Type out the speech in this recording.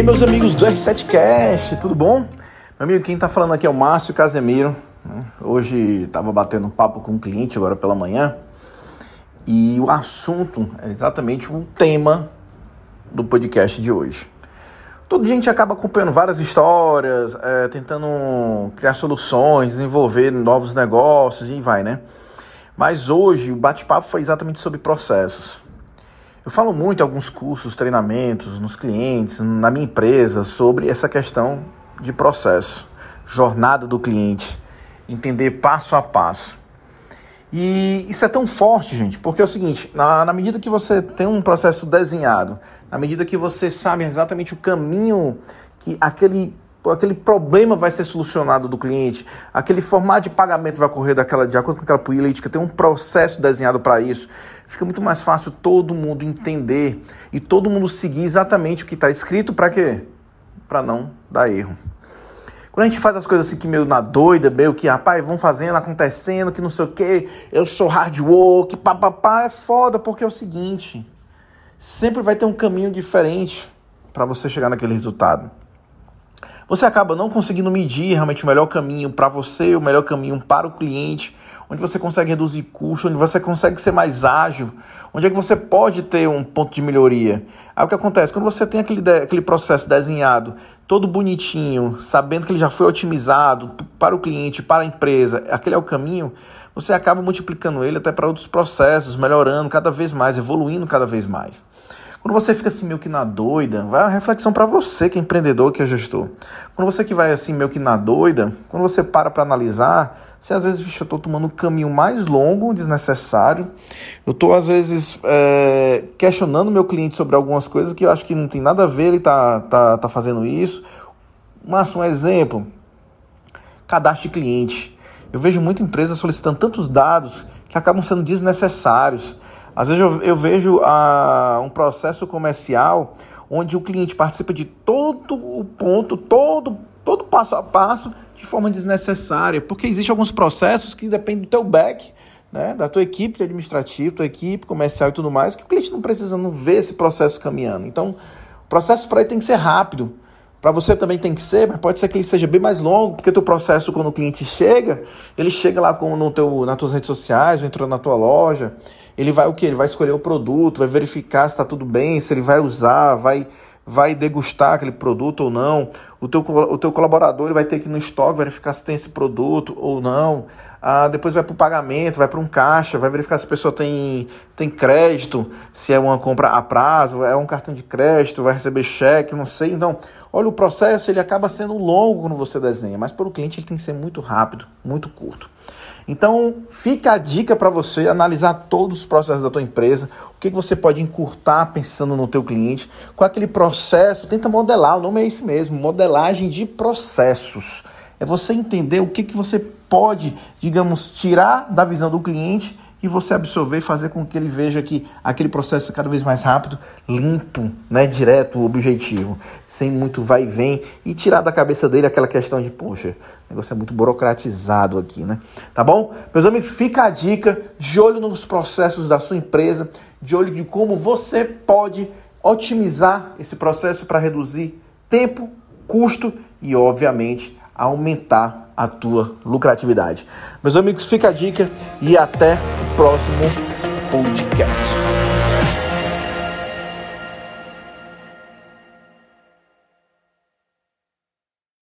Aí, meus amigos do R7Cast, tudo bom? Meu amigo, quem está falando aqui é o Márcio Casemiro. Hoje estava batendo um papo com um cliente agora pela manhã e o assunto é exatamente o tema do podcast de hoje. Todo dia a gente acaba acompanhando várias histórias, é, tentando criar soluções, desenvolver novos negócios e vai, né? Mas hoje o bate-papo foi exatamente sobre processos. Eu falo muito em alguns cursos, treinamentos, nos clientes, na minha empresa, sobre essa questão de processo, jornada do cliente, entender passo a passo. E isso é tão forte, gente, porque é o seguinte: na, na medida que você tem um processo desenhado, na medida que você sabe exatamente o caminho que aquele, aquele problema vai ser solucionado do cliente, aquele formato de pagamento vai ocorrer daquela, de acordo com aquela política, tem um processo desenhado para isso, fica muito mais fácil todo mundo entender e todo mundo seguir exatamente o que está escrito para quê? Para não dar erro. Quando a gente faz as coisas assim que meio na doida, meio que, rapaz, vão fazendo, acontecendo, que não sei o que, eu sou hard work, papapá, é foda, porque é o seguinte, sempre vai ter um caminho diferente para você chegar naquele resultado. Você acaba não conseguindo medir realmente o melhor caminho para você, o melhor caminho para o cliente, onde você consegue reduzir custo, onde você consegue ser mais ágil, onde é que você pode ter um ponto de melhoria. Aí o que acontece? Quando você tem aquele, aquele processo desenhado todo bonitinho, sabendo que ele já foi otimizado para o cliente, para a empresa, aquele é o caminho, você acaba multiplicando ele até para outros processos, melhorando cada vez mais, evoluindo cada vez mais. Quando você fica assim meio que na doida, vai uma reflexão para você que é empreendedor, que é gestor. Quando você que vai assim meio que na doida, quando você para para analisar, você às vezes, vixe, eu estou tomando um caminho mais longo, desnecessário. Eu estou, às vezes, é, questionando meu cliente sobre algumas coisas que eu acho que não tem nada a ver, ele tá, tá, tá fazendo isso. Mas um exemplo, cadastro de cliente. Eu vejo muita empresa solicitando tantos dados que acabam sendo desnecessários. Às vezes eu, eu vejo ah, um processo comercial onde o cliente participa de todo o ponto, todo, todo passo a passo de forma desnecessária, porque existem alguns processos que dependem do teu back, né, da tua equipe administrativa, tua equipe comercial e tudo mais, que o cliente não precisa não ver esse processo caminhando. Então, o processo para ele tem que ser rápido. Para você também tem que ser, mas pode ser que ele seja bem mais longo, porque teu processo quando o cliente chega, ele chega lá com, no teu, nas tuas redes sociais, ou entrou na tua loja, ele vai o que? Ele vai escolher o produto, vai verificar se está tudo bem, se ele vai usar, vai vai degustar aquele produto ou não. O teu, o teu colaborador ele vai ter que ir no estoque verificar se tem esse produto ou não. Ah, depois vai para o pagamento, vai para um caixa, vai verificar se a pessoa tem, tem crédito, se é uma compra a prazo, é um cartão de crédito, vai receber cheque, não sei. Então, olha, o processo ele acaba sendo longo quando você desenha, mas para o cliente ele tem que ser muito rápido, muito curto. Então, fica a dica para você analisar todos os processos da tua empresa, o que, que você pode encurtar pensando no teu cliente, com aquele processo, tenta modelar, o nome é esse mesmo, modelagem de processos. É você entender o que, que você pode, digamos, tirar da visão do cliente e você absorver e fazer com que ele veja que aquele processo é cada vez mais rápido, limpo, né, direto, objetivo, sem muito vai e vem e tirar da cabeça dele aquela questão de, poxa, o negócio é muito burocratizado aqui, né? Tá bom? Meus amigos, fica a dica, de olho nos processos da sua empresa, de olho de como você pode otimizar esse processo para reduzir tempo, custo e, obviamente, aumentar a tua lucratividade. Meus amigos, fica a dica e até o próximo podcast.